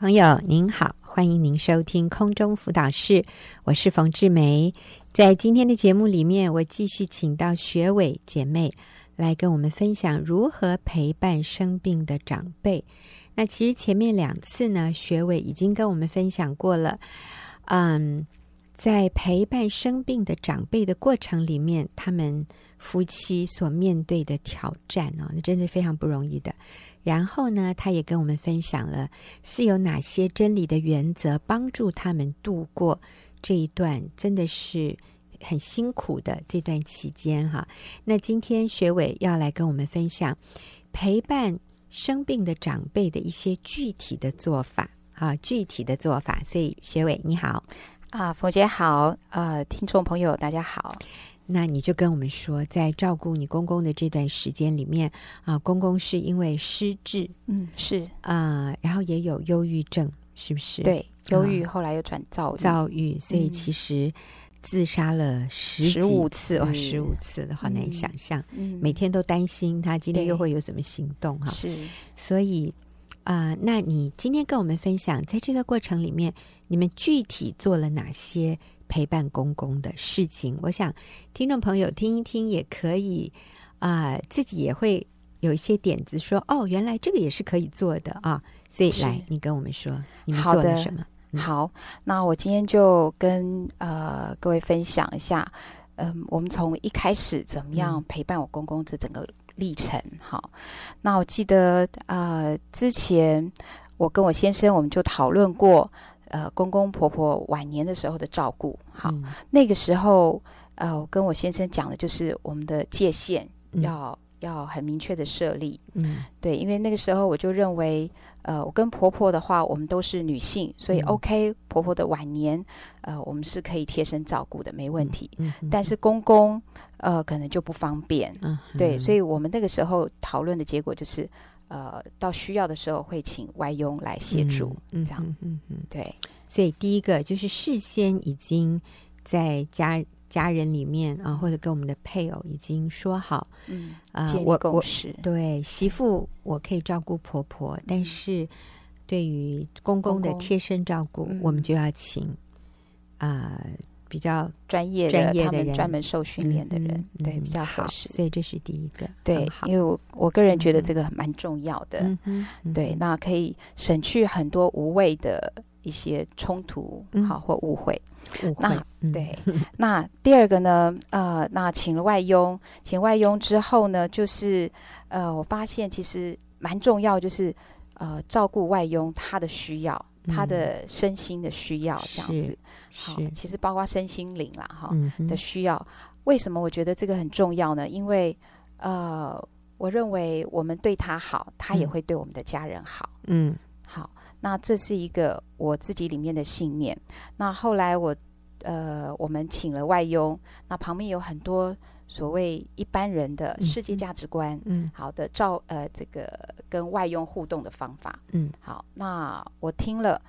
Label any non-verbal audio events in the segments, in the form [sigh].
朋友您好，欢迎您收听空中辅导室，我是冯志梅。在今天的节目里面，我继续请到学伟姐妹来跟我们分享如何陪伴生病的长辈。那其实前面两次呢，学伟已经跟我们分享过了。嗯，在陪伴生病的长辈的过程里面，他们夫妻所面对的挑战哦，那真是非常不容易的。然后呢，他也跟我们分享了是有哪些真理的原则，帮助他们度过这一段真的是很辛苦的这段期间哈。那今天学伟要来跟我们分享陪伴生病的长辈的一些具体的做法啊，具体的做法。所以学伟你好啊，冯姐好，呃，听众朋友大家好。那你就跟我们说，在照顾你公公的这段时间里面啊，公公是因为失智，嗯，是啊，然后也有忧郁症，是不是？对，忧郁后来又转躁郁，躁郁，所以其实自杀了十十五次哦，十五次的好难想象，嗯，每天都担心他今天又会有什么行动哈，是，所以啊，那你今天跟我们分享，在这个过程里面，你们具体做了哪些？陪伴公公的事情，我想听众朋友听一听也可以啊、呃，自己也会有一些点子说，说哦，原来这个也是可以做的啊。所以来，你跟我们说，你们做了什么？好，好，那我今天就跟呃各位分享一下，嗯、呃，我们从一开始怎么样陪伴我公公这整个历程。好，那我记得呃之前我跟我先生我们就讨论过。呃，公公婆婆晚年的时候的照顾，好，嗯、那个时候，呃，我跟我先生讲的就是我们的界限要、嗯、要很明确的设立，嗯，对，因为那个时候我就认为，呃，我跟婆婆的话，我们都是女性，所以 OK，、嗯、婆婆的晚年，呃，我们是可以贴身照顾的，没问题。嗯嗯、但是公公，呃，可能就不方便，嗯，对，所以我们那个时候讨论的结果就是。呃，到需要的时候会请外佣来协助，嗯、这样，嗯嗯，嗯对。所以第一个就是事先已经在家家人里面啊，或者跟我们的配偶已经说好，嗯啊，我我对媳妇我可以照顾婆婆，嗯、但是对于公公的贴身照顾，公公我们就要请啊。呃比较专业的、专业的人，专门受训练的人，嗯、对，比较合适。所以这是第一个，对，因为我我个人觉得这个蛮重要的，对，那可以省去很多无谓的一些冲突，好、嗯、或误会。误会，对，那第二个呢？呃，那请了外佣，请外佣之后呢，就是呃，我发现其实蛮重要，就是呃，照顾外佣他的需要。他的身心的需要这样子，好，其实包括身心灵啦，哈、嗯、的需要。为什么我觉得这个很重要呢？因为呃，我认为我们对他好，他也会对我们的家人好。嗯，好，那这是一个我自己里面的信念。那后来我呃，我们请了外佣，那旁边有很多。所谓一般人的世界价值观，嗯，好的照呃这个跟外佣互动的方法，嗯，好，那我听了，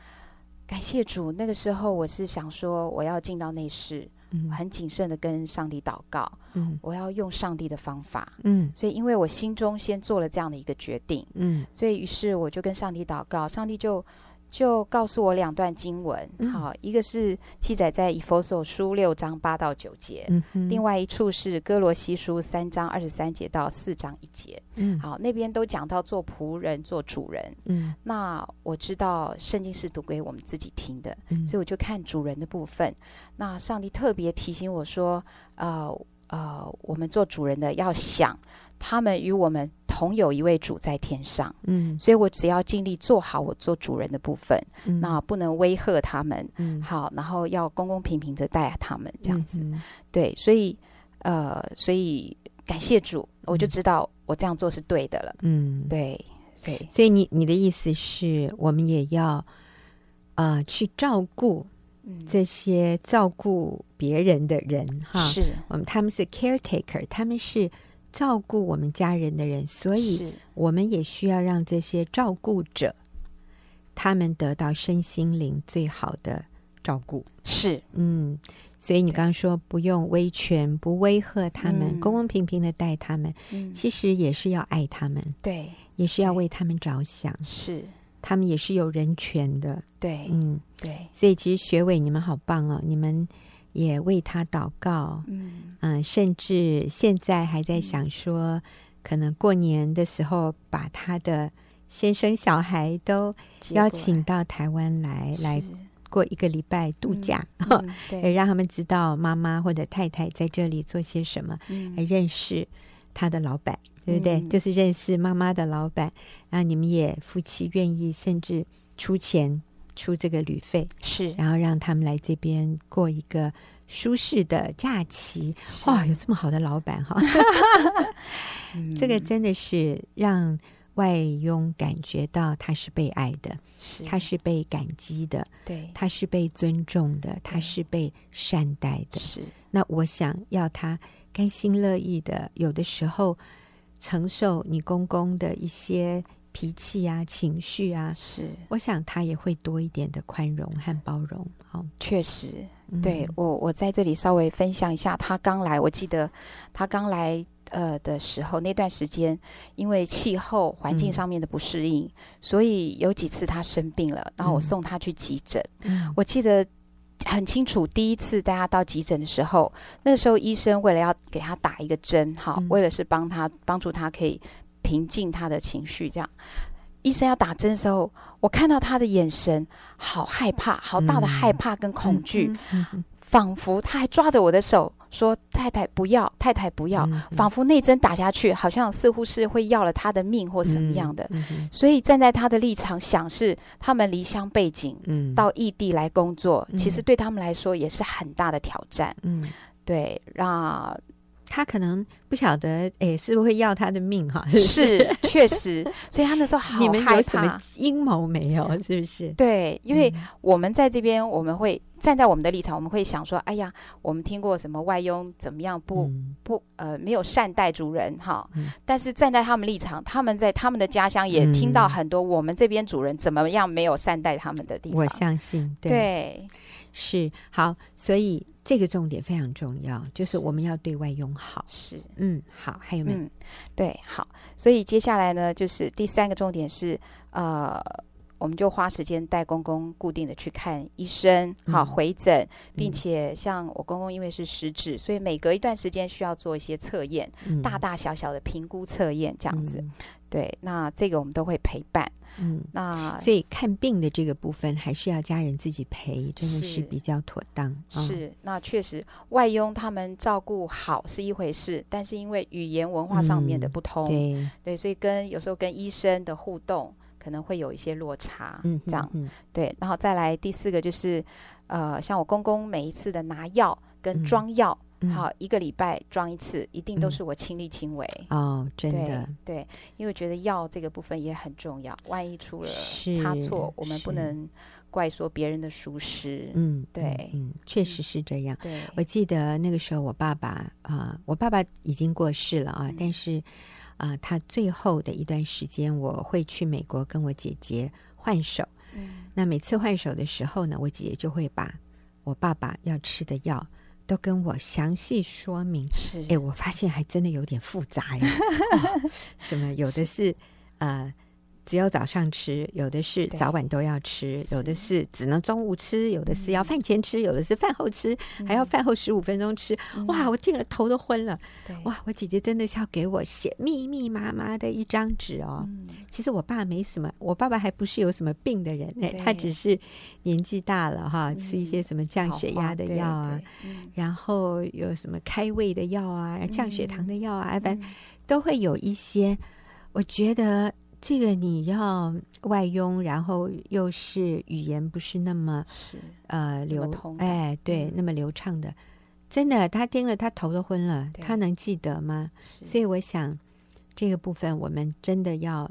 感谢主。那个时候我是想说，我要进到内室，嗯，很谨慎的跟上帝祷告，嗯，我要用上帝的方法，嗯，所以因为我心中先做了这样的一个决定，嗯，所以于是我就跟上帝祷告，上帝就。就告诉我两段经文，嗯、好，一个是记载在以弗所书六章八到九节，嗯、另外一处是哥罗西书三章二十三节到四章一节，嗯，好，那边都讲到做仆人、做主人，嗯，那我知道圣经是读给我们自己听的，嗯、所以我就看主人的部分。那上帝特别提醒我说，呃呃，我们做主人的要想。他们与我们同有一位主在天上，嗯，所以我只要尽力做好我做主人的部分，嗯，那不能威吓他们，嗯，好，然后要公公平平的待他们这样子，对，所以，呃，所以感谢主，我就知道我这样做是对的了，嗯，对，对，所以你你的意思是我们也要啊，呃，去照顾这些照顾别人的人，嗯，哈，是。我们他们是 caretaker，他们是。照顾我们家人的人，所以我们也需要让这些照顾者，他们得到身心灵最好的照顾。是，嗯，所以你刚刚说不用威权，不威吓他们，嗯、公公平平的待他们，嗯、其实也是要爱他们，对，也是要为他们着想。是，他们也是有人权的。对，嗯，对，所以其实学伟你们好棒哦，你们也为他祷告，嗯。嗯，甚至现在还在想说，嗯、可能过年的时候把他的先生小孩都邀请到台湾来来过一个礼拜度假，嗯 [laughs] 嗯、对，让他们知道妈妈或者太太在这里做些什么，嗯、还认识他的老板，对不对？嗯、就是认识妈妈的老板，然后你们也夫妻愿意甚至出钱。出这个旅费是，然后让他们来这边过一个舒适的假期。哇，有这么好的老板哈！[laughs] 嗯、这个真的是让外佣感觉到他是被爱的，是他是被感激的，对，他是被尊重的，他是被善待的。是，那我想要他甘心乐意的，有的时候承受你公公的一些。脾气啊，情绪啊，是，我想他也会多一点的宽容和包容。好，确实，对、嗯、我，我在这里稍微分享一下，他刚来，我记得他刚来呃的时候，那段时间因为气候环境上面的不适应，嗯、所以有几次他生病了，然后我送他去急诊。嗯、我记得很清楚，第一次带他到急诊的时候，那个时候医生为了要给他打一个针，哈，嗯、为了是帮他帮助他可以。平静他的情绪，这样，医生要打针的时候，我看到他的眼神好害怕，好大的害怕跟恐惧，嗯、仿佛他还抓着我的手说：“太太不要，太太不要。嗯”仿佛那针打下去，好像似乎是会要了他的命或什么样的。所以站在他的立场想，是他们离乡背景，嗯、到异地来工作，嗯、其实对他们来说也是很大的挑战。嗯，对，让。他可能不晓得，哎，是不是会要他的命哈？是，是，确实，所以他那时候好 [laughs] 害怕。你们有什么阴谋没有？是不是？对，因为我们在这边，我们会站在我们的立场，我们会想说，哎呀，我们听过什么外佣怎么样不、嗯、不呃没有善待主人哈？嗯、但是站在他们立场，他们在他们的家乡也听到很多我们这边主人怎么样没有善待他们的地方。我相信，对，对是好，所以。这个重点非常重要，就是我们要对外用好。是，嗯，好，还有没有？嗯，对，好。所以接下来呢，就是第三个重点是，呃，我们就花时间带公公固定的去看医生，好，回诊，并且像我公公因为是失智，所以每隔一段时间需要做一些测验，嗯、大大小小的评估测验这样子。嗯、对，那这个我们都会陪伴。嗯，那所以看病的这个部分还是要家人自己陪，真的是比较妥当。是，那确实外佣他们照顾好是一回事，但是因为语言文化上面的不同，嗯、对对，所以跟有时候跟医生的互动可能会有一些落差。嗯，这样，嗯，对。然后再来第四个就是，呃，像我公公每一次的拿药跟装药。嗯好，一个礼拜装一次，一定都是我亲力亲为。嗯、哦，真的对，对，因为觉得药这个部分也很重要，万一出了差错，我们不能怪说别人的疏失。嗯，对，嗯，确实是这样。对，我记得那个时候我爸爸啊、呃，我爸爸已经过世了啊，嗯、但是啊、呃，他最后的一段时间，我会去美国跟我姐姐换手。嗯，那每次换手的时候呢，我姐姐就会把我爸爸要吃的药。都跟我详细说明，是哎，我发现还真的有点复杂呀。[laughs] 哦、什么有的是呃，只有早上吃，有的是早晚都要吃，有的是只能中午吃，有的是要饭前吃，有的是饭后吃，还要饭后十五分钟吃。哇，我听了头都昏了。哇，我姐姐真的是要给我写密密麻麻的一张纸哦。其实我爸没什么，我爸爸还不是有什么病的人，哎，他只是年纪大了哈，吃一些什么降血压的药啊，然后有什么开胃的药啊，降血糖的药啊，反正都会有一些。我觉得。这个你要外佣，然后又是语言不是那么是呃流通哎对，嗯、那么流畅的，真的他听了他头都昏了，他能记得吗？所以我想这个部分我们真的要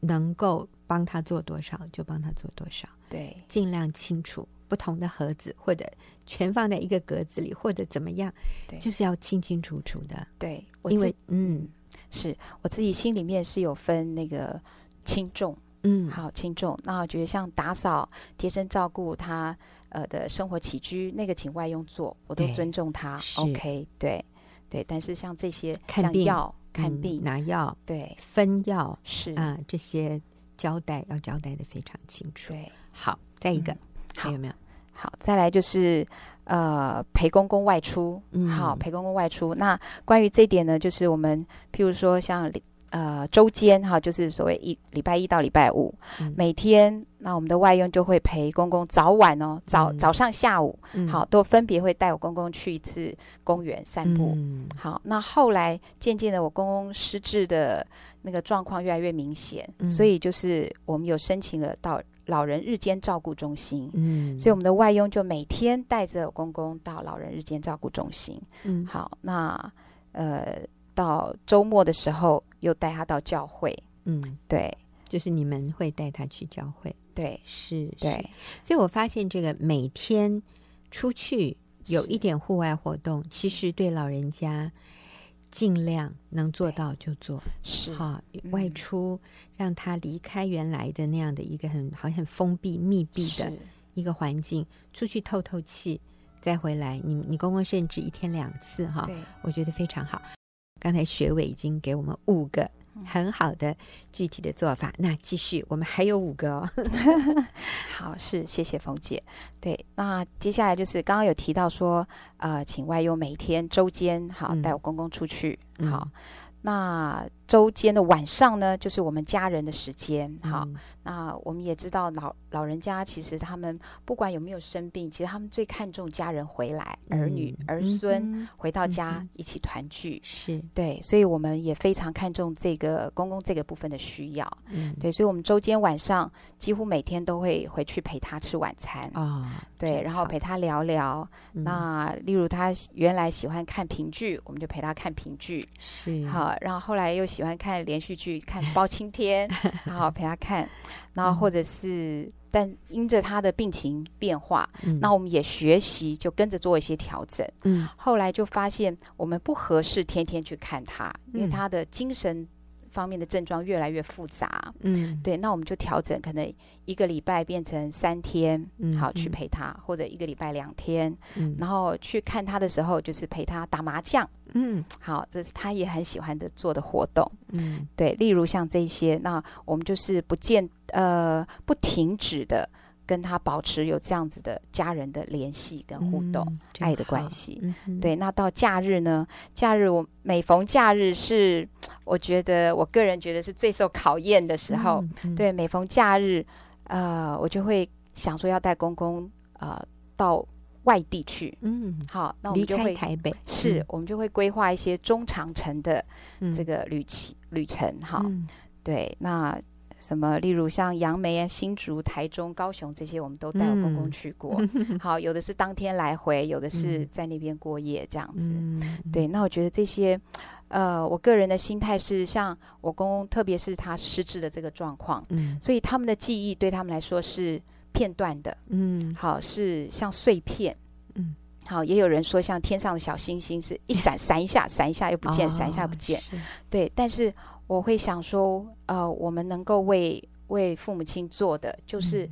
能够帮他做多少就帮他做多少，对，尽量清楚不同的盒子或者全放在一个格子里或者怎么样，对就是要清清楚楚的，对，因为嗯。是我自己心里面是有分那个轻重，嗯，好轻重。那我觉得像打扫、贴身照顾他呃的生活起居，那个请外佣做，我都尊重他。OK，对对。但是像这些，看病、像药、看病、拿药、对分药是啊这些。交代要交代的非常清楚。对，好，再一个，嗯、还有没有？好，再来就是呃陪公公外出。嗯，好，陪公公外出。那关于这一点呢，就是我们譬如说像。呃，周间哈，就是所谓一礼拜一到礼拜五，嗯、每天那我们的外佣就会陪公公早晚哦，早、嗯、早上下午，嗯、好都分别会带我公公去一次公园散步。嗯、好，那后来渐渐的，我公公失智的那个状况越来越明显，嗯、所以就是我们有申请了到老人日间照顾中心。嗯，所以我们的外佣就每天带着公公到老人日间照顾中心。嗯，好，那呃。到周末的时候，又带他到教会。嗯，对，就是你们会带他去教会。对，是，对。所以我发现，这个每天出去有一点户外活动，其实对老人家尽量能做到就做。是，好，外出让他离开原来的那样的一个很好像很封闭、密闭的一个环境，出去透透气，再回来。你你公公甚至一天两次哈，我觉得非常好。刚才学伟已经给我们五个很好的具体的做法，嗯、那继续，我们还有五个哦。[laughs] 好，是谢谢冯姐。对，那接下来就是刚刚有提到说，呃，请外佣每天周间好带我公公出去，嗯、好。那周间的晚上呢，就是我们家人的时间。好，嗯、那我们也知道老老人家其实他们不管有没有生病，其实他们最看重家人回来，嗯、儿女儿孙回到家一起团聚。是、嗯、对，所以我们也非常看重这个公公这个部分的需要。嗯，对，所以我们周间晚上几乎每天都会回去陪他吃晚餐啊。哦、对，然后陪他聊聊。嗯、那例如他原来喜欢看评剧，我们就陪他看评剧。是好。然后后来又喜欢看连续剧，看包青天，[laughs] 然后陪他看，[laughs] 然后或者是，嗯、但因着他的病情变化，嗯、那我们也学习，就跟着做一些调整。嗯，后来就发现我们不合适天天去看他，嗯、因为他的精神。方面的症状越来越复杂，嗯，对，那我们就调整，可能一个礼拜变成三天，嗯，好去陪他，或者一个礼拜两天，嗯，然后去看他的时候，就是陪他打麻将，嗯，好，这是他也很喜欢的做的活动，嗯，对，例如像这些，那我们就是不见呃不停止的。跟他保持有这样子的家人的联系跟互动，嗯、爱的关系。嗯、对，那到假日呢？假日我每逢假日是，我觉得我个人觉得是最受考验的时候。对，每逢假日，呃，我就会想说要带公公呃到外地去。嗯，好，那我们就会台北，是、嗯、我们就会规划一些中长程的这个旅期、嗯、旅程。哈，嗯、对，那。什么？例如像杨梅啊、新竹、台中、高雄这些，我们都带我公公去过。嗯、[laughs] 好，有的是当天来回，有的是在那边过夜这样子。嗯、对，那我觉得这些，呃，我个人的心态是，像我公公，特别是他失智的这个状况，嗯，所以他们的记忆对他们来说是片段的，嗯，好，是像碎片，嗯，好，也有人说像天上的小星星，是一闪闪一下，闪一下又不见，闪一下不见，哦、对，但是。我会想说，呃，我们能够为为父母亲做的，就是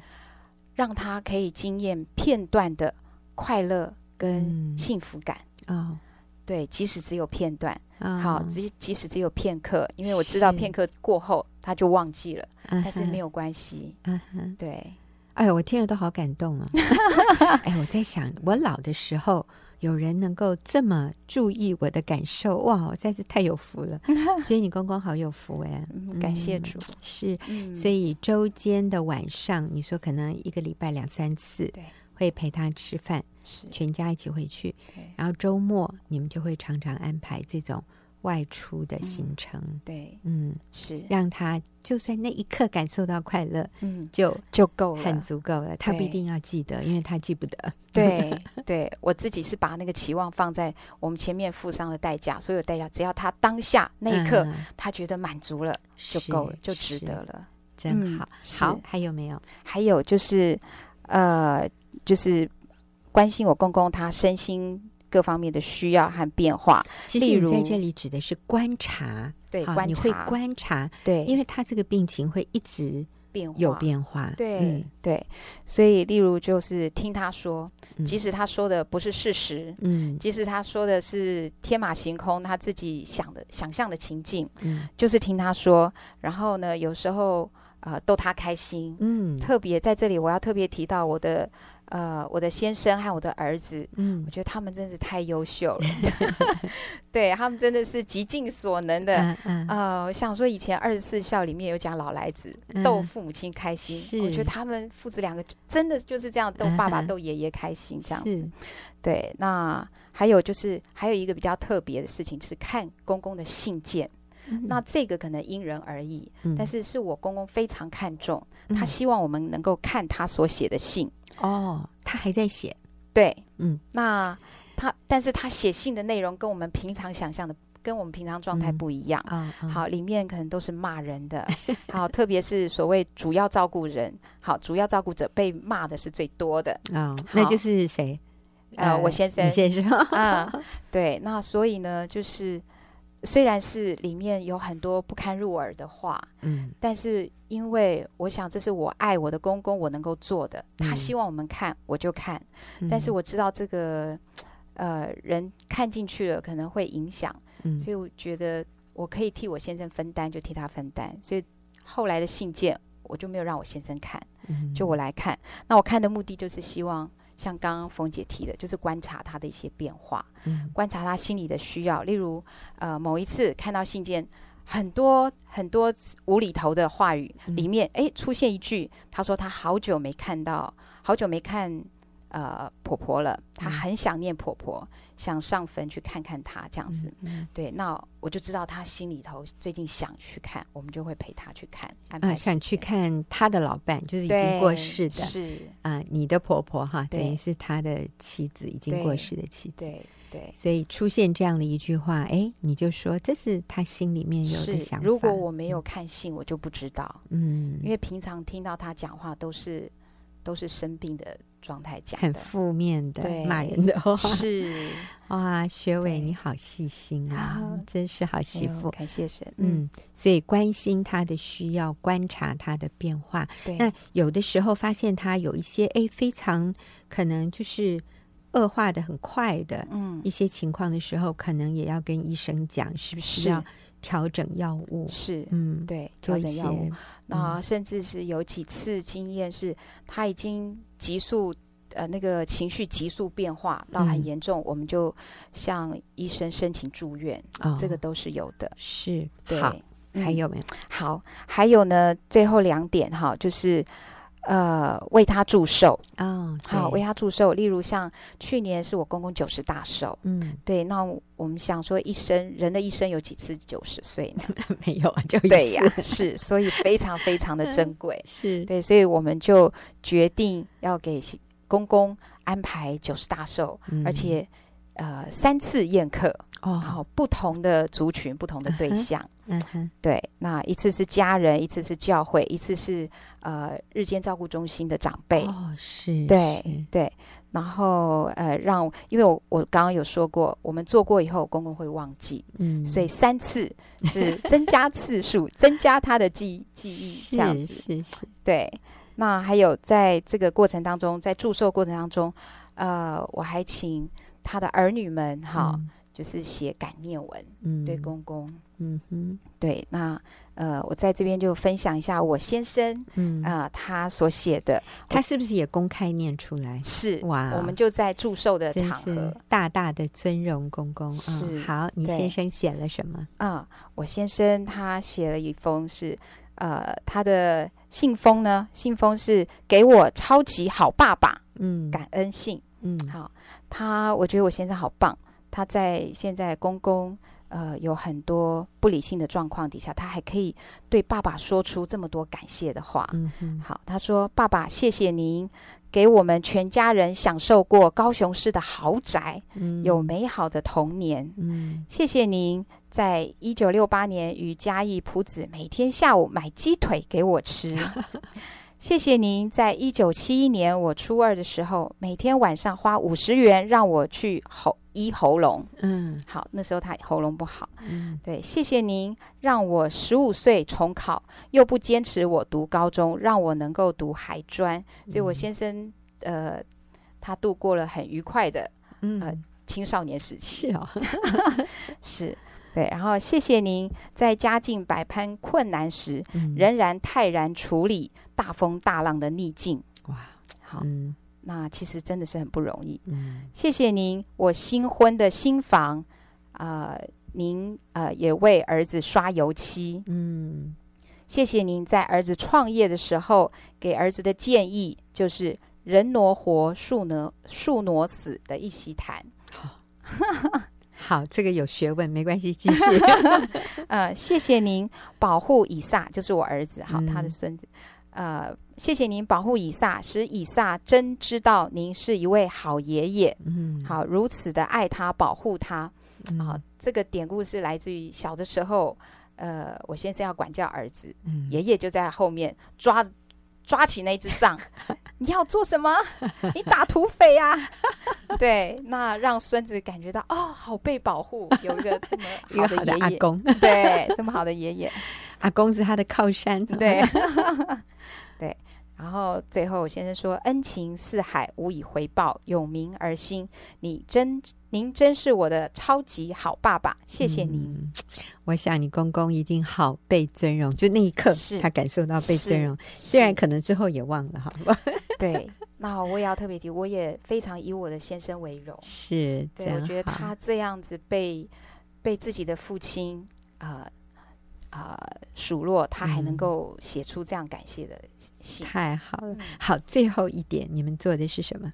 让他可以经验片段的快乐跟幸福感啊。嗯 oh. 对，即使只有片段，oh. 好，即即使只有片刻，因为我知道片刻过后他就忘记了，uh. 但是没有关系。uh，huh. 对。哎，我听了都好感动啊！[laughs] 哎，我在想，我老的时候。有人能够这么注意我的感受，哇，我实在是太有福了。[laughs] 所以你公公好有福哎，感谢主。嗯、是，嗯、所以周间的晚上，你说可能一个礼拜两三次，对，会陪他吃饭，是全家一起回去。然后周末你们就会常常安排这种。外出的行程，嗯、对，嗯，是让他就算那一刻感受到快乐，嗯，就就够了，很足够了。他不一定要记得，因为他记不得。对，对我自己是把那个期望放在我们前面付上的代价，所有代价，只要他当下那一刻、嗯、他觉得满足了，就够了，就值得了，真好。嗯、好，还有没有？还有就是，呃，就是关心我公公他身心。各方面的需要和变化，例如在这里指的是观察，对，观察，你会观察，对，因为他这个病情会一直变化。有变化，对对，所以例如就是听他说，即使他说的不是事实，嗯，即使他说的是天马行空，他自己想的想象的情境，嗯，就是听他说，然后呢，有时候呃逗他开心。嗯，特别在这里，我要特别提到我的呃我的先生和我的儿子，嗯。我觉得他们真是太优秀了，[laughs] [laughs] 对他们真的是极尽所能的。嗯嗯。呃，我想说以前二十四孝里面有讲老来子嗯逗父母亲开心，是我觉得他们父子两个真的就是这样逗爸爸逗爷爷开心这样子。是。对，那还有就是还有一个比较特别的事情是看公公的信件，嗯。那这个可能因人而异，嗯。但是是我公公非常看重，嗯。他希望我们能够看他所写的信。哦，他还在写，对，嗯，那他但是他写信的内容跟我们平常想象的，跟我们平常状态嗯。不一样。啊，啊，好，里面可能都是骂人的，[laughs] 好，特别是所谓主要照顾人，好，主要照顾者被骂的是最多的。哦，那就是谁？呃，我先生。你，先生，[laughs] 啊，[laughs] 对，那所以呢，就是虽然是里面有很多不堪入耳的话，嗯。但是因为我想这是我爱我的公公我能够做的，他嗯。希望我们看我就看，嗯，但是我知道这个呃人看进去了可能会影响，嗯。所以我觉得我可以替我先生分担，就替他分担，所以后来的信件我就没有让我先生看，嗯。就我来看。那我看的目的就是希望。像刚刚冯姐提的，就是观察他的一些变化，嗯观察他心里的需要。例如，呃，某一次看到信件很多很多无厘头的话语，嗯里面哎出现一句，他说他好久没看到，好久没看呃婆婆了，他嗯很想念婆婆，想上坟去看看她这样子。嗯对，那我就知道她心里头最近想去看，我们就会陪她去看，安排啊，时想去看她的老伴，就是已经过世的是，啊，你的婆婆哈，等于是她的妻子，已经过世的妻子。对对。所以出现这样的一句话，哎，你就说这是他心里面有的想法。如果我没有看信，我就不知道，嗯，因为平常听到他讲话都是都是生病的状态讲很，负面的对骂人的话，是。[laughs] 哇，学伟你好细心啊，真是好媳妇。感谢神，嗯，所以关心他的需要，观察他的变化。对，那有的时候发现他有一些哎，非常可能就是恶化的很快的嗯。一些情况的时候，可能也要跟医生讲，是不是是。要调整药物？是，嗯，对，调整药物，那甚至是有几次经验是，他已经急速呃那个情绪急速变化到很嗯严重，我们就向医生申请住院，哦，这个都是有的。是对，还有没有？好，还有呢，最后两点哈，就是呃为他祝寿，哦，好为他祝寿。例如像去年是我公公九十大寿，嗯，对，那我们想说一生人的一生有几次九十岁呢？[laughs] 没有啊，就一对呀次，是，所以非常非常的珍贵。[laughs] 是，对，所以我们就决定要给公公安排九十大寿，嗯。而且呃三次宴客，然哦，后不同的族群、不同的对嗯哼象。嗯哼，对，那一次是家人，一次是教会，一次是呃日间照顾中心的长辈。哦，是，对对，然后呃让，因为我我刚刚有说过，我们做过以后，公公会忘记，嗯，所以三次是增加次数，[laughs] 增加他的记记忆，这样子。是是，对，那还有在这个过程当中，在祝寿过程当中，呃，我还请他的儿女们哈，嗯就是写感念文，嗯，对公公。嗯哼，对，那呃，我在这边就分享一下我先生嗯啊、呃他所写的他是不是也公开念出来？是哇我们就在祝寿的场合大大的尊荣公公啊、是嗯！好，你先生写了什么？啊、我先生他写了一封是呃他的信封呢，信封是给我超级好爸爸嗯，感恩信。嗯，好，他我觉得我先生好棒，他在现在公公呃有很多不理性的状况底下，他还可以对爸爸说出这么多感谢的话。好，他说：“爸爸，谢谢您给我们全家人享受过高雄市的豪宅，嗯，有美好的童年。嗯谢谢您在一九六八年与嘉义朴子每天下午买鸡腿给我吃。谢谢您在一九七一年我初二的时候，每天晚上花五十元让我去喉医喉咙。嗯好，那时候他喉咙不好。嗯对，谢谢您让我十五岁重考，又不坚持我读高中，让我能够读海专，所以我先生呃，他度过了很愉快的嗯，呃青少年时期。是哦，[laughs] 是，对，然后谢谢您在家境百般困难时，嗯、仍然泰然处理大风大浪的逆境。哇，好，嗯那其实真的是很不容易。嗯，谢谢您，我新婚的新房，啊、呃，您呃也为儿子刷油漆。嗯，谢谢您在儿子创业的时候给儿子的建议，就是人挪活，树挪树挪死的一席谈。[laughs] 好，这个有学问，没关系，继续。[laughs] 呃，谢谢您保护以撒，就是我儿子，好，嗯、他的孙子。呃，谢谢您保护以撒，使以撒真知道您是一位好爷爷。嗯，好，如此的爱他，保护他。嗯、好，这个典故是来自于小的时候，呃，我先生要管教儿子，嗯、爷爷就在后面抓抓起那支杖，[laughs] 你要做什么？[laughs] 你打土匪呀、啊？[laughs] 对，那让孙子感觉到哦，好被保护，有一个这么好的爷爷，阿公，对，这么好的爷爷，阿公是他的靠山，对。对，然后最后先生说：“恩情似海，无以回报，有名而心。你真，您真是我的超级好爸爸，谢谢您。嗯”我想你公公一定好被尊荣，就那一刻他感受到被尊荣，虽然可能之后也忘了哈。对，那我也要特别提，我也非常以我的先生为荣。是，对，我觉得他这样子被被自己的父亲啊。呃啊，数落他还能够写出这样感谢的信，太好了。好，最后一点，你们做的是什么？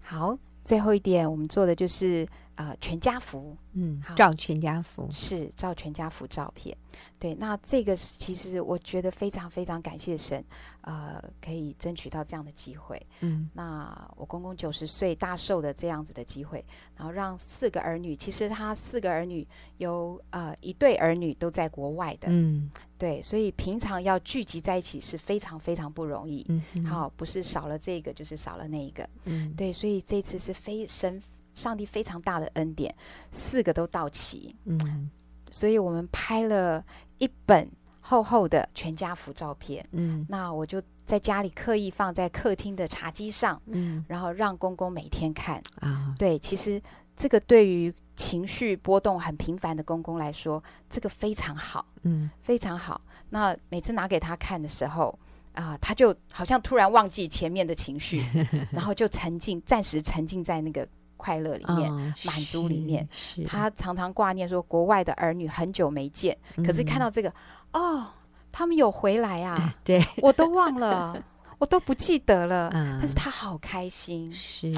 好，最后一点，我们做的就是呃全家福，嗯，照全家福是照全家福照片。对，那这个其实我觉得非常非常感谢神，呃，可以争取到这样的机会。嗯，那我公公九十岁大寿的这样子的机会，然后让四个儿女，其实他四个儿女有呃一对儿女都在国外的，嗯，对，所以平常要聚集在一起是非常非常不容易。嗯，好，不是少了这个就是少了那一个。嗯，对，所以这次是非神上帝非常大的恩典，四个都到齐。嗯。所以我们拍了一本厚厚的全家福照片，嗯，那我就在家里刻意放在客厅的茶几上，嗯，然后让公公每天看啊。对，其实这个对于情绪波动很频繁的公公来说，这个非常好，嗯，非常好。那每次拿给他看的时候，啊、呃，他就好像突然忘记前面的情绪，[laughs] 然后就沉浸，暂时沉浸在那个。快乐里面，哦、满足里面，是。他常常挂念说，国外的儿女很久没见，嗯、可是看到这个，哦，他们有回来啊，对，我都忘了，[laughs] 我都不记得了，嗯、但是他好开心，是。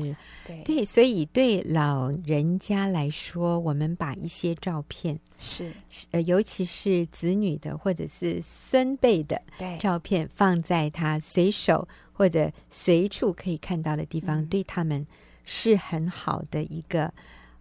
对。对，所以对老人家来说，我们把一些照片是。呃，尤其是子女的或者是孙辈的照片，放在他随手或者随处可以看到的地方，嗯、对他们。是很好的一个，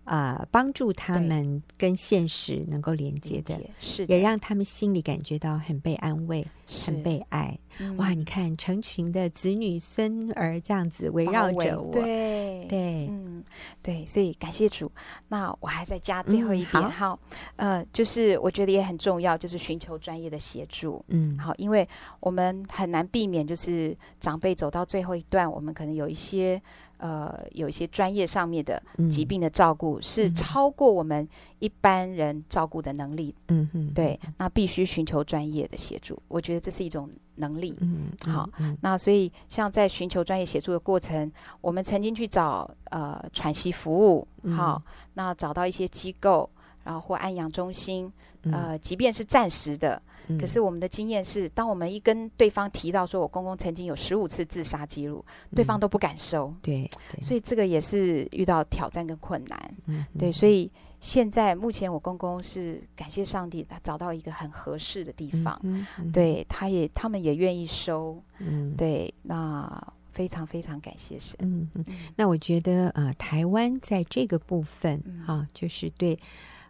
呃，帮助他们跟现实能够连接的，是也让他们心里感觉到很被安慰，很被爱。嗯、哇，你看成群的子女孙儿这样子围绕着我，对对，嗯，对，所以感谢主。那我还在加最后一点，嗯、好，呃，就是我觉得也很重要，就是寻求专业的协助。嗯，好，因为我们很难避免，就是长辈走到最后一段，我们可能有一些。呃，有一些专业上面的疾病的照顾、嗯、是超过我们一般人照顾的能力。嗯嗯，对，那必须寻求专业的协助。我觉得这是一种能力。嗯，好，嗯、那所以像在寻求专业协助的过程，我们曾经去找呃喘息服务，好，嗯、那找到一些机构，然后或安养中心，呃，即便是暂时的。可是我们的经验是，当我们一跟对方提到说，我公公曾经有十五次自杀记录，对方都不敢收。嗯、对，对，所以这个也是遇到挑战跟困难。嗯，对，所以现在目前我公公是感谢上帝，他找到一个很合适的地方。对，他也他们也愿意收。嗯，对，那非常非常感谢神。嗯嗯，那我觉得呃，台湾在这个部分哈、嗯啊，就是对。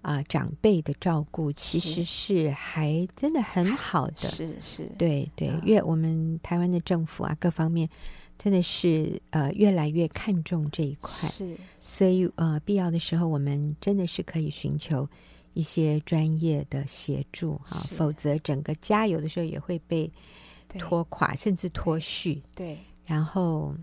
啊、呃，长辈的照顾其实是还真的很好的，是是，对对，嗯、越我们台湾的政府啊，各方面真的是呃越来越看重这一块，是，所以呃必要的时候，我们真的是可以寻求一些专业的协助啊，否则整个家有的时候也会被拖垮，甚至脱序。对，然后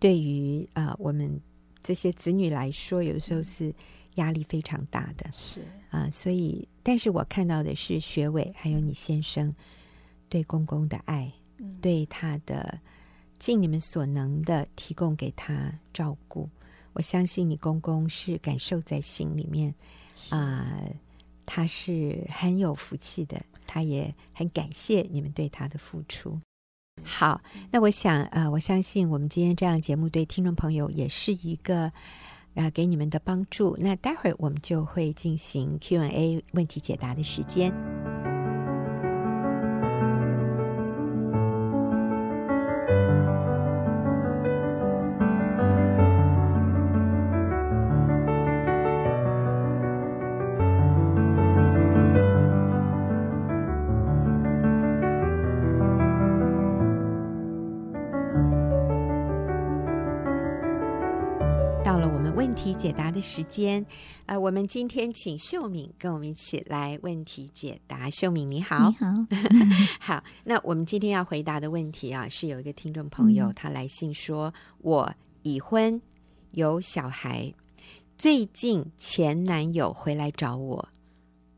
对于啊、呃、我们这些子女来说，有的时候是。压力非常大的。是啊、呃，所以，但是我看到的是学伟还有你先生对公公的爱，嗯、对他的尽你们所能的提供给他照顾。我相信你公公是感受在心里面啊、呃，他是很有福气的，他也很感谢你们对他的付出。好，那我想呃，我相信我们今天这样节目对听众朋友也是一个啊给你们的帮助。那待会儿我们就会进行 Q&A 问题解答的时间。解答的时间，呃，我们今天请秀敏跟我们一起来问题解答。秀敏你好，你好，[laughs] 好。那我们今天要回答的问题啊，是有一个听众朋友、嗯、他来信说，我已婚有小孩，最近前男友回来找我，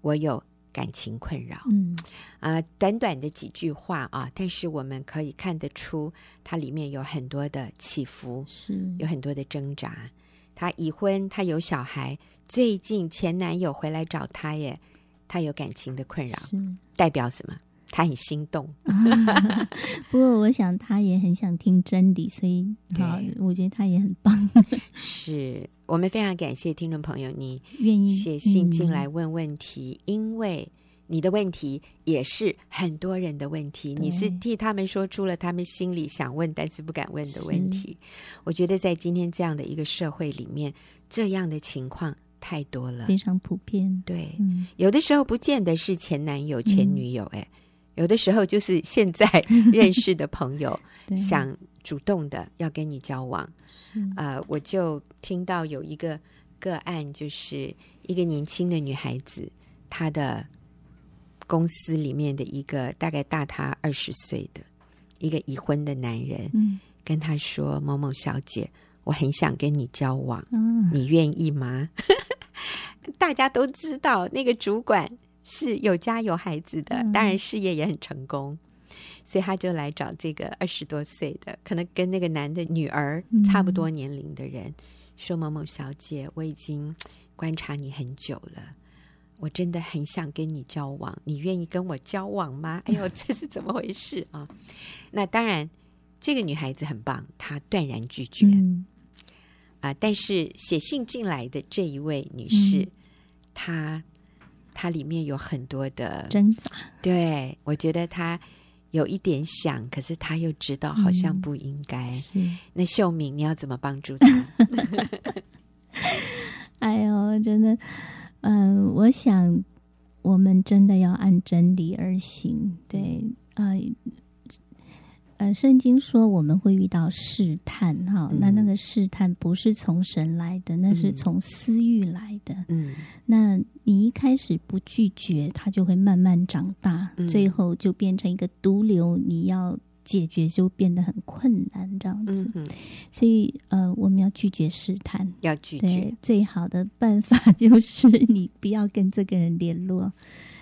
我有感情困扰。嗯，啊、呃，短短的几句话啊，但是我们可以看得出，它里面有很多的起伏，是有很多的挣扎。他已婚，她有小孩，最近前男友回来找她耶，她有感情的困扰，是代表什么？她很心动。[laughs] 不过我想她也很想听真理，所以好，我觉得她也很棒。[laughs] 是我们非常感谢听众朋友，你愿意写信进来问问题，嗯、因为。你的问题也是很多人的问题，你是替他们说出了他们心里想问但是不敢问的问题。我觉得在今天这样的一个社会里面，这样的情况太多了，非常普遍。对，嗯、有的时候不见得是前男友、前女友，哎、嗯，有的时候就是现在认识的朋友 [laughs] 想主动的要跟你交往。呃，我就听到有一个个案，就是一个年轻的女孩子，她的。公司里面的一个大概大他二十岁的一个已婚的男人，嗯，跟他说：“某某小姐，我很想跟你交往，嗯，你愿意吗？” [laughs] 大家都知道那个主管是有家有孩子的，当然事业也很成功，所以他就来找这个二十多岁的，可能跟那个男的女儿差不多年龄的人，说：“某某小姐，我已经观察你很久了。”我真的很想跟你交往，你愿意跟我交往吗？[laughs] 哎呦，这是怎么回事啊？那当然，这个女孩子很棒，她断然拒绝。嗯、啊，但是写信进来的这一位女士，嗯、她她里面有很多的挣扎。对，我觉得她有一点想，可是她又知道好像不应该。嗯、是，那秀敏，你要怎么帮助她？[laughs] 哎呦，真的。嗯、呃，我想我们真的要按真理而行。对，呃，呃，圣经说我们会遇到试探，哈、嗯，那那个试探不是从神来的，那是从私欲来的。嗯，那你一开始不拒绝，它就会慢慢长大，嗯、最后就变成一个毒瘤。你要。解决就变得很困难，这样子，嗯、所以呃，我们要拒绝试探，要拒绝。最好的办法就是你不要跟这个人联络，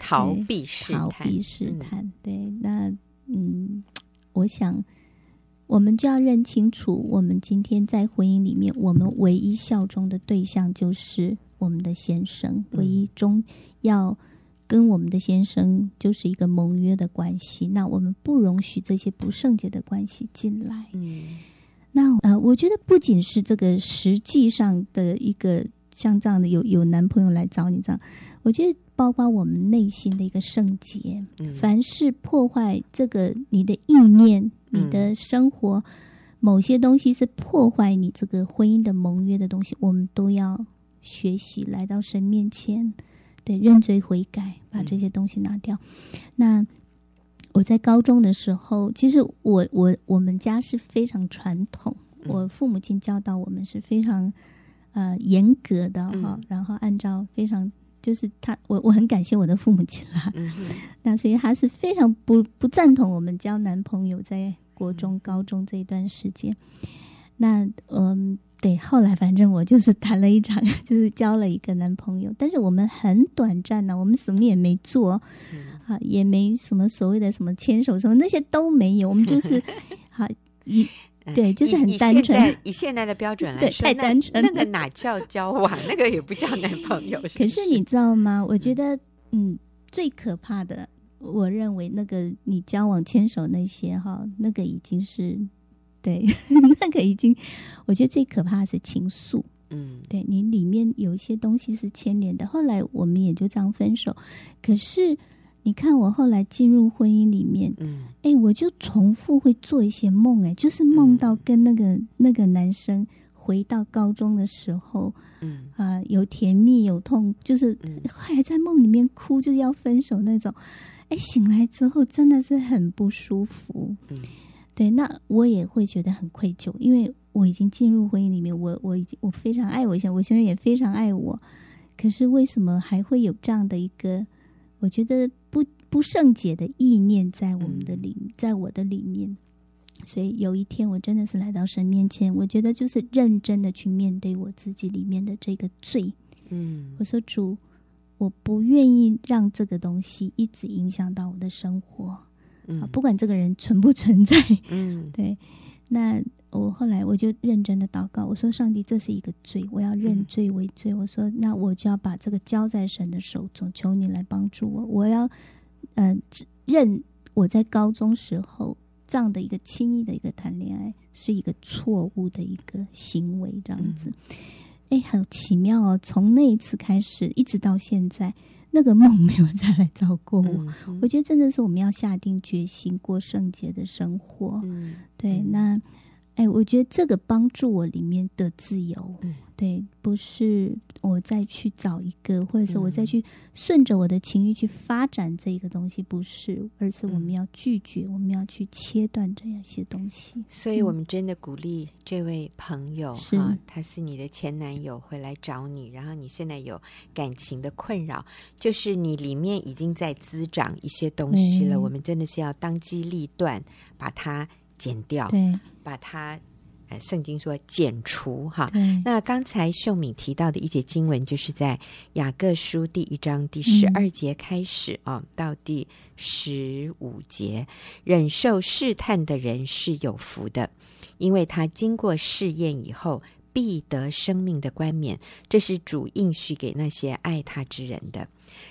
逃避试探，逃避试探。嗯、对，那嗯，我想我们就要认清楚，我们今天在婚姻里面，我们唯一效忠的对象就是我们的先生，唯一中要。跟我们的先生就是一个盟约的关系，那我们不容许这些不圣洁的关系进来。嗯，那呃，我觉得不仅是这个实际上的一个像这样的有有男朋友来找你这样，我觉得包括我们内心的一个圣洁，嗯，凡是破坏这个你的意念、你的生活、嗯、某些东西是破坏你这个婚姻的盟约的东西，我们都要学习来到神面前。对，认罪悔改，把这些东西拿掉。嗯、那我在高中的时候，其实我我我们家是非常传统，嗯、我父母亲教导我们是非常呃严格的哈，嗯、然后按照非常就是他，我我很感谢我的父母亲啦。嗯、那所以他是非常不不赞同我们交男朋友在国中、嗯、高中这一段时间。那嗯，对，后来反正我就是谈了一场，[laughs] 就是交了一个男朋友，但是我们很短暂呢，我们什么也没做，嗯、啊，也没什么所谓的什么牵手什么那些都没有，我们就是 [laughs] 好一。对，就是很单纯。[laughs] 以现在以现在的标准来说，太单纯。那个哪叫交往？那个也不叫男朋友。是是，可是你知道吗？我觉得，嗯，最可怕的，我认为那个你交往牵手那些哈，那个已经是对，[laughs] 那个已经，我觉得最可怕的是情愫。嗯，对你里面有一些东西是牵连的。后来我们也就这样分手。可是。你看，我后来进入婚姻里面，嗯，哎，我就重复会做一些梦，哎，就是梦到跟那个、嗯、那个男生回到高中的时候，嗯啊、呃，有甜蜜有痛，就是还在梦里面哭，就是要分手那种，哎，醒来之后真的是很不舒服，嗯，对，那我也会觉得很愧疚，因为我已经进入婚姻里面，我我已经我非常爱我先生，我先生也非常爱我，可是为什么还会有这样的一个？我觉得不不圣洁的意念在我们的里，在我的里面，所以有一天我真的是来到神面前，我觉得就是认真的去面对我自己里面的这个罪。嗯，我说主，我不愿意让这个东西一直影响到我的生活。嗯，不管这个人存不存在。嗯，对，那。我后来我就认真的祷告，我说：“上帝，这是一个罪，我要认罪为罪。嗯”我说：“那我就要把这个交在神的手中，求你来帮助我。我要，呃，认我在高中时候这样的一个轻易的一个谈恋爱是一个错误的一个行为，这样子。哎、嗯，很奇妙哦！从那一次开始，一直到现在，那个梦没有再来找过我。嗯嗯、我觉得真的是我们要下定决心过圣洁的生活。嗯、对，那。哎，我觉得这个帮助我里面的自由，嗯、对，不是我再去找一个，或者是我再去顺着我的情欲去发展这一个东西，不是，而是我们要拒绝，嗯、我们要去切断这样一些东西。所以我们真的鼓励这位朋友，是、啊，他是你的前男友回来找你，然后你现在有感情的困扰，就是你里面已经在滋长一些东西了。嗯、我们真的是要当机立断，把它。剪掉，对，把它，呃，圣经说剪除哈。那刚才秀敏提到的一节经文，就是在雅各书第一章第十二节开始啊、嗯哦，到第十五节，忍受试探的人是有福的，因为他经过试验以后，必得生命的冠冕。这是主应许给那些爱他之人的。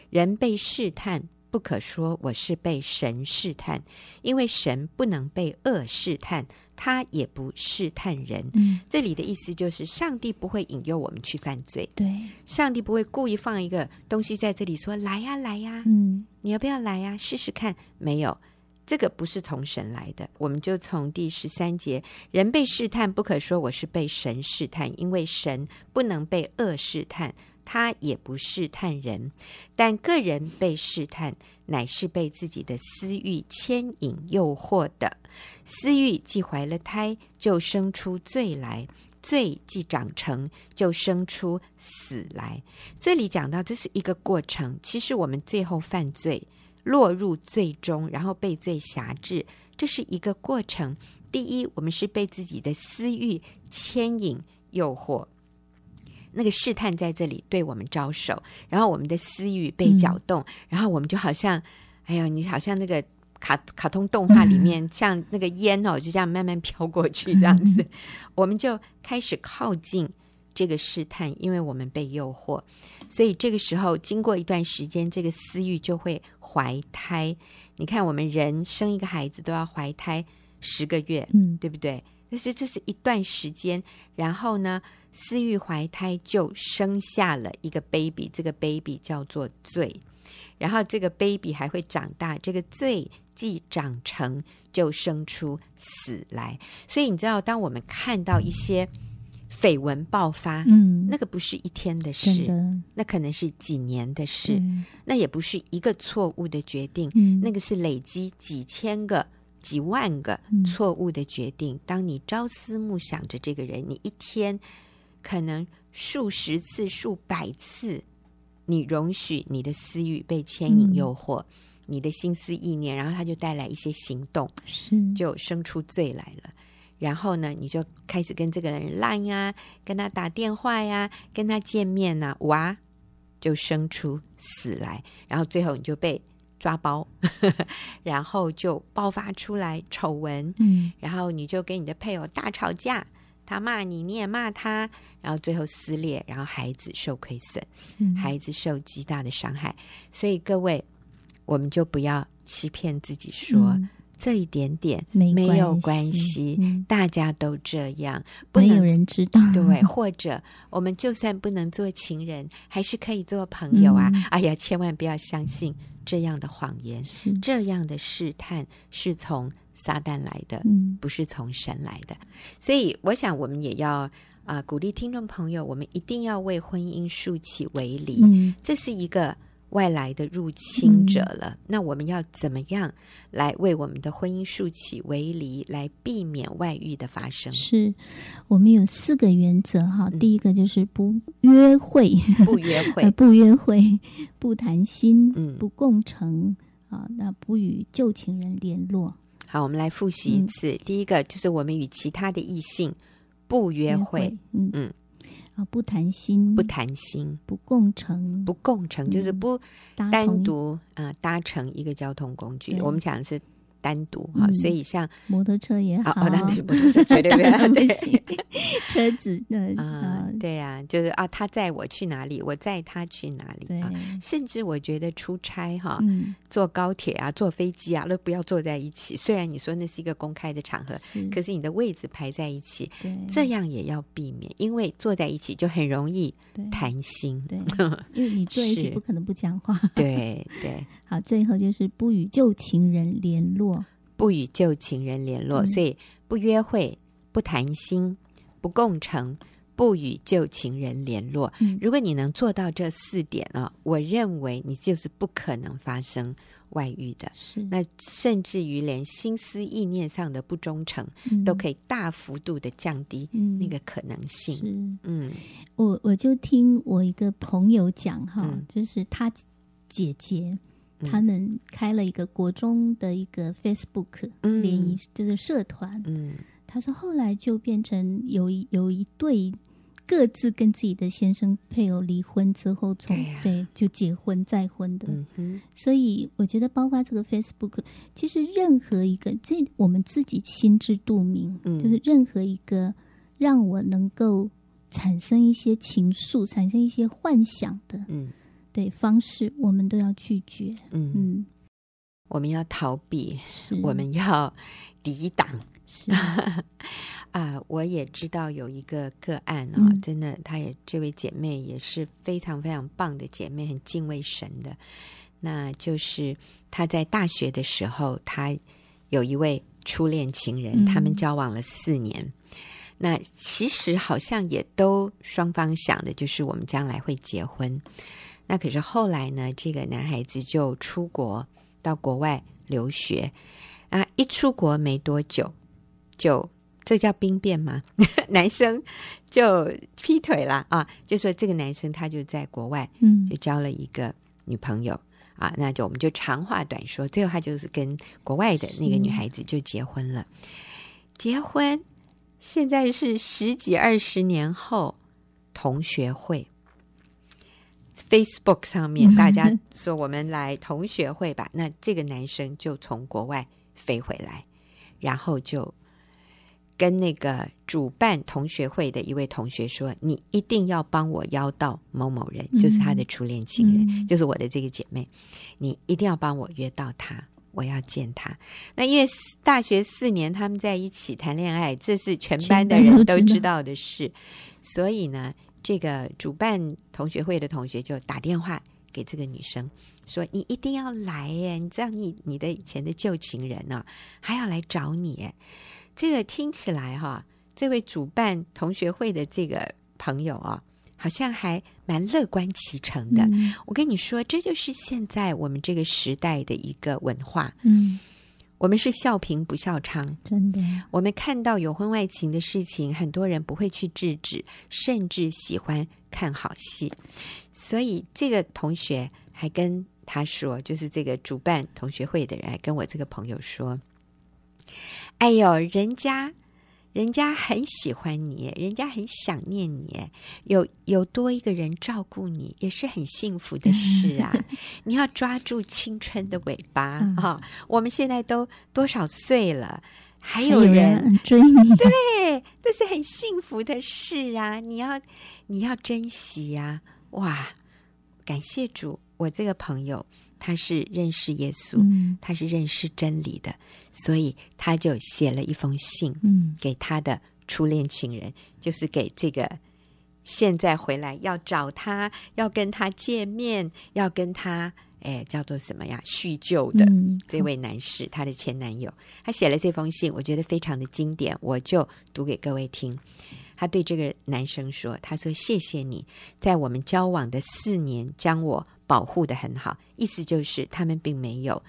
人被试探。不可说我是被神试探，因为神不能被恶试探，他也不试探人。嗯，这里的意思就是，上帝不会引诱我们去犯罪。对，上帝不会故意放一个东西在这里说，说来呀来呀，嗯，你要不要来呀？试试看。没有，这个不是从神来的。我们就从第十三节，人被试探，不可说我是被神试探，因为神不能被恶试探。他也不试探人，但个人被试探，乃是被自己的私欲牵引诱惑的。私欲既怀了胎，就生出罪来；罪既长成，就生出死来。这里讲到这是一个过程。其实我们最后犯罪，落入罪中，然后被罪辖制，这是一个过程。第一，我们是被自己的私欲牵引诱惑。那个试探在这里对我们招手，然后我们的私欲被搅动，嗯、然后我们就好像，哎呦，你好像那个卡卡通动画里面，嗯、像那个烟哦，就这样慢慢飘过去，这样子，[laughs] 嗯、我们就开始靠近这个试探，因为我们被诱惑，所以这个时候经过一段时间，这个私欲就会怀胎。你看，我们人生一个孩子都要怀胎十个月，嗯，对不对？但是这是一段时间，然后呢，私欲怀胎就生下了一个 baby，这个 baby 叫做罪，然后这个 baby 还会长大，这个罪既长成就生出死来。所以你知道，当我们看到一些绯闻爆发，嗯，那个不是一天的事，的。那可能是几年的事，嗯、那也不是一个错误的决定，嗯、那个是累积几千个。几万个错误的决定。嗯、当你朝思暮想着这个人，你一天可能数十次、数百次，你容许你的私欲被牵引、诱惑，嗯、你的心思意念，然后他就带来一些行动，是就生出罪来了。然后呢，你就开始跟这个人 line 呀，跟他打电话呀，跟他见面呐，哇，就生出死来，然后最后你就被抓包，[laughs] 然后就爆发出来丑闻，嗯，然后你就跟你的配偶大吵架，他骂你，你也骂他，然后最后撕裂，然后孩子受亏损，嗯孩子受极大的伤害，所以各位，我们就不要欺骗自己说。嗯这一点点没没有关关系，嗯大家都这样，不能没有人知道。[laughs] 对，或者我们就算不能做情人，还是可以做朋友啊！嗯哎呀，千万不要相信这样的谎言，这样的试探是从撒旦来的，嗯不是从神来的。所以，我想我们也要啊、呃、鼓励听众朋友，我们一定要为婚姻竖起围篱，嗯这是一个。外来的入侵者了，那我们要怎么样来为我们的婚姻竖起围篱，来避免外遇的发生？是我们有四个原则哈，嗯。第一个就是不约会，不约会。[laughs] 呃，不约会，不谈心，嗯。不共成啊，那不与旧情人联络。好，我们来复习一次。嗯、第一个就是我们与其他的异性不约会，约会嗯。嗯。啊，不谈心，不谈心，不共乘，不共乘，就是不单独啊、呃、搭乘一个交通工具。我们讲的是单独哈、嗯，所以像摩托车也好，哦，那对摩托车绝对不要 [laughs] 对 [laughs] 车子的啊、呃，对呀、啊，就是啊，他载我去哪里，我载他去哪里啊。甚至我觉得出差哈，嗯，坐高铁啊，坐飞机啊，都不要坐在一起。虽然你说那是一个公开的场合，是可是你的位置排在一起，对，这样也要避免，因为坐在一起就很容易谈心。对，[laughs] 因为你坐一起不可能不讲话。对对。好，最后就是不与旧情人联络，不与旧情人联络，嗯、所以不约会、不谈心、不共乘、不与旧情人联络。嗯、如果你能做到这四点啊，我认为你就是不可能发生外遇的。是，那甚至于连心思意念上的不忠诚，嗯、都可以大幅度的降低那个可能性。是，嗯，我我就听我一个朋友讲哈、嗯，就是他姐姐。他们开了一个国中的一个 Facebook 联谊、嗯，就是社团。嗯，他说后来就变成有一有一对各自跟自己的先生配偶离婚之后从，从、哎、对就结婚再婚的。嗯，所以我觉得包括这个 Facebook，其实任何一个这我们自己心知肚明、嗯，就是任何一个让我能够产生一些情愫、产生一些幻想的。嗯。对方式，我们都要拒绝。嗯嗯，我们要逃避，是我们要抵挡。是 [laughs] 啊，我也知道有一个个案啊、哦嗯，真的，她也这位姐妹也是非常非常棒的姐妹，很敬畏神的。那就是她在大学的时候，她有一位初恋情人，他、嗯、们交往了四年。那其实好像也都双方想的就是我们将来会结婚。那可是后来呢，这个男孩子就出国到国外留学啊，一出国没多久，就这叫兵变吗？[laughs] 男生就劈腿了啊！就说这个男生他就在国外，嗯，就交了一个女朋友、嗯、啊，那就我们就长话短说，最后他就是跟国外的那个女孩子就结婚了。结婚现在是十几二十年后同学会。Facebook 上面，大家说我们来同学会吧。那这个男生就从国外飞回来，然后就跟那个主办同学会的一位同学说：“你一定要帮我邀到某某人，就是他的初恋情人，嗯、就是我的这个姐妹。你一定要帮我约到他，我要见他。那因为大学四年他们在一起谈恋爱，这是全班的人都知道的事，所以呢。”这个主办同学会的同学就打电话给这个女生，说：“你一定要来耶！你知道你你的以前的旧情人呢、啊，还要来找你。”这个听起来哈，这位主办同学会的这个朋友啊，好像还蛮乐观其成的。嗯、我跟你说，这就是现在我们这个时代的一个文化。嗯。我们是笑贫不笑娼，真的。我们看到有婚外情的事情，很多人不会去制止，甚至喜欢看好戏。所以这个同学还跟他说，就是这个主办同学会的人还跟我这个朋友说：“哎呦，人家人家很喜欢你，人家很想念你，有有多一个人照顾你，也是很幸福的事啊！[laughs] 你要抓住青春的尾巴啊！我们现在都多少岁了，还有人，还有人追你，对，这是很幸福的事啊！你要你要珍惜呀、啊！哇，感谢主，我这个朋友。他是认识耶稣，嗯、他是认识真理的，所以他就写了一封信，嗯，给他的初恋情人，就是给这个现在回来要找他、要跟他见面、要跟他哎叫做什么呀叙旧的这位男士，嗯、他的前男友，他写了这封信，我觉得非常的经典，我就读给各位听。他对这个男生说：“他说谢谢你在我们交往的四年将我。”保护的很好，意思就是他们并没有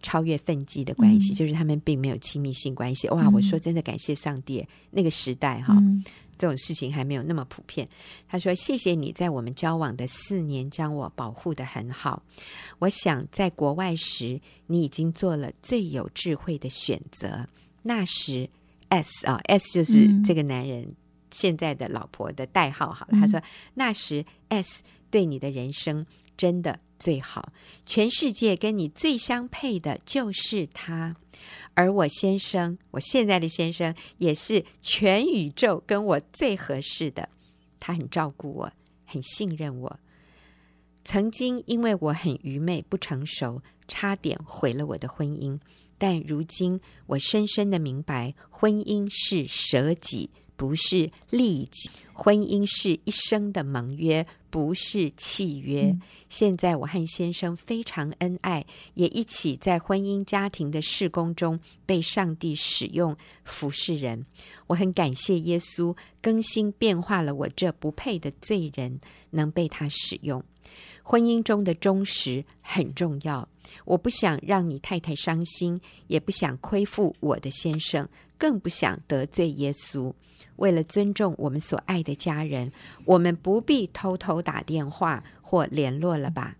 超越分际的关系，嗯、就是他们并没有亲密性关系。哇，嗯、我说真的，感谢上帝，那个时代哈，嗯、这种事情还没有那么普遍。他说：“谢谢你在我们交往的四年将我保护的很好。我想在国外时，你已经做了最有智慧的选择。那时 S 啊、哦、，S 就是这个男人现在的老婆的代号。好了，嗯、他说那时 S。”对你的人生真的最好，全世界跟你最相配的就是他，而我先生，我现在的先生也是全宇宙跟我最合适的。他很照顾我，很信任我。曾经因为我很愚昧不成熟，差点毁了我的婚姻，但如今我深深的明白，婚姻是舍己。不是利己，婚姻是一生的盟约，不是契约。嗯、现在我和先生非常恩爱，也一起在婚姻家庭的事工中被上帝使用服侍人。我很感谢耶稣更新变化了我这不配的罪人，能被他使用。婚姻中的忠实很重要，我不想让你太太伤心，也不想亏负我的先生，更不想得罪耶稣。为了尊重我们所爱的家人，我们不必偷偷打电话或联络了吧？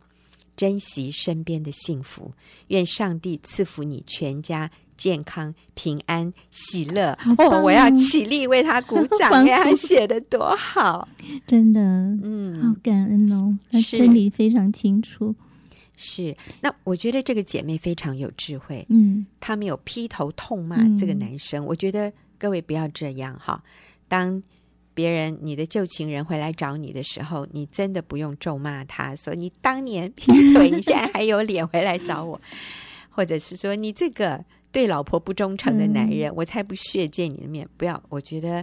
珍惜身边的幸福，愿上帝赐福你全家健康、平安、喜乐。哦，我要起立为他鼓掌 [laughs] 呀！他写的多好，真的，嗯，好感恩哦。他真理非常清楚。是，那我觉得这个姐妹非常有智慧。嗯，她没有劈头痛骂这个男生。嗯、我觉得各位不要这样哈。当别人你的旧情人回来找你的时候，你真的不用咒骂他，说你当年劈腿，[laughs] 你现在还有脸回来找我，或者是说你这个对老婆不忠诚的男人，嗯、我才不屑见你的面。不要，我觉得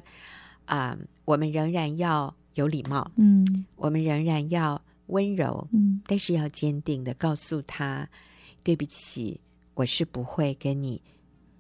啊、呃，我们仍然要有礼貌，嗯，我们仍然要温柔，嗯，但是要坚定的告诉他，对不起，我是不会跟你。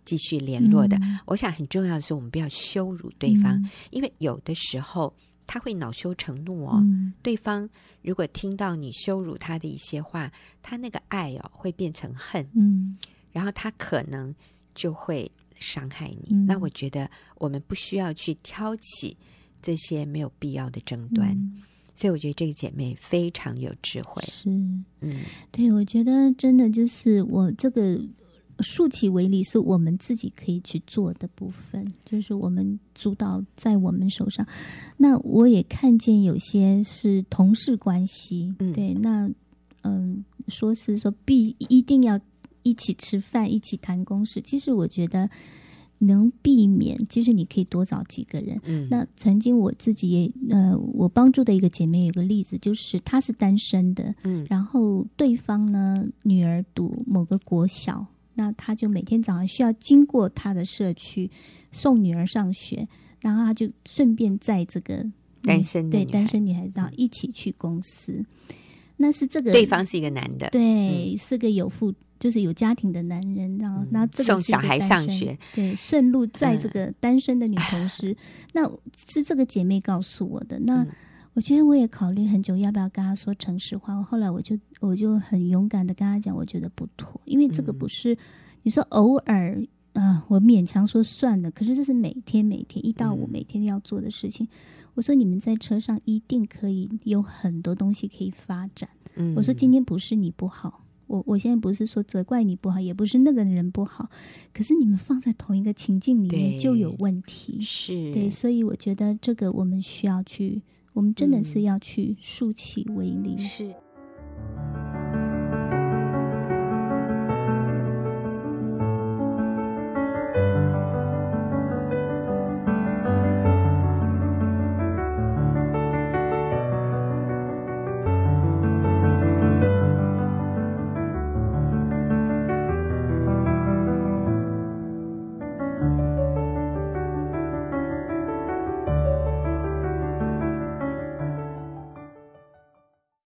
继续联络的，嗯、我想很重要的是，我们不要羞辱对方，嗯、因为有的时候他会恼羞成怒哦。嗯、对方如果听到你羞辱他的一些话，他那个爱哦会变成恨，嗯，然后他可能就会伤害你。嗯、那我觉得我们不需要去挑起这些没有必要的争端，嗯、所以我觉得这个姐妹非常有智慧。是，嗯，对，我觉得真的就是我这个。竖起为例，是我们自己可以去做的部分，就是我们主导在我们手上。那我也看见有些是同事关系，嗯、对，那嗯，说是说必一定要一起吃饭，一起谈公事。其实我觉得能避免，其实你可以多找几个人。嗯，那曾经我自己也呃，我帮助的一个姐妹有个例子，就是她是单身的，嗯，然后对方呢，女儿读某个国小。那她就每天早上需要经过她的社区送女儿上学，然后她就顺便在这个单身对单身女孩子，一起去公司。嗯、那是这个对方是一个男的，对，嗯、是个有父就是有家庭的男人，然后那、嗯、这个送小孩上学，对，顺路载这个单身的女同事。嗯、那是这个姐妹告诉我的。那。嗯我觉得我也考虑很久，要不要跟她说诚实话。我后来我就我就很勇敢的跟她讲，我觉得不妥，因为这个不是、嗯、你说偶尔啊，我勉强说算了。可是这是每天每天一到五每天要做的事情。嗯、我说你们在车上一定可以有很多东西可以发展。嗯、我说今天不是你不好，我我现在不是说责怪你不好，也不是那个人不好，可是你们放在同一个情境里面就有问题。是对，所以我觉得这个我们需要去，我们真的是要去竖起威灵。是。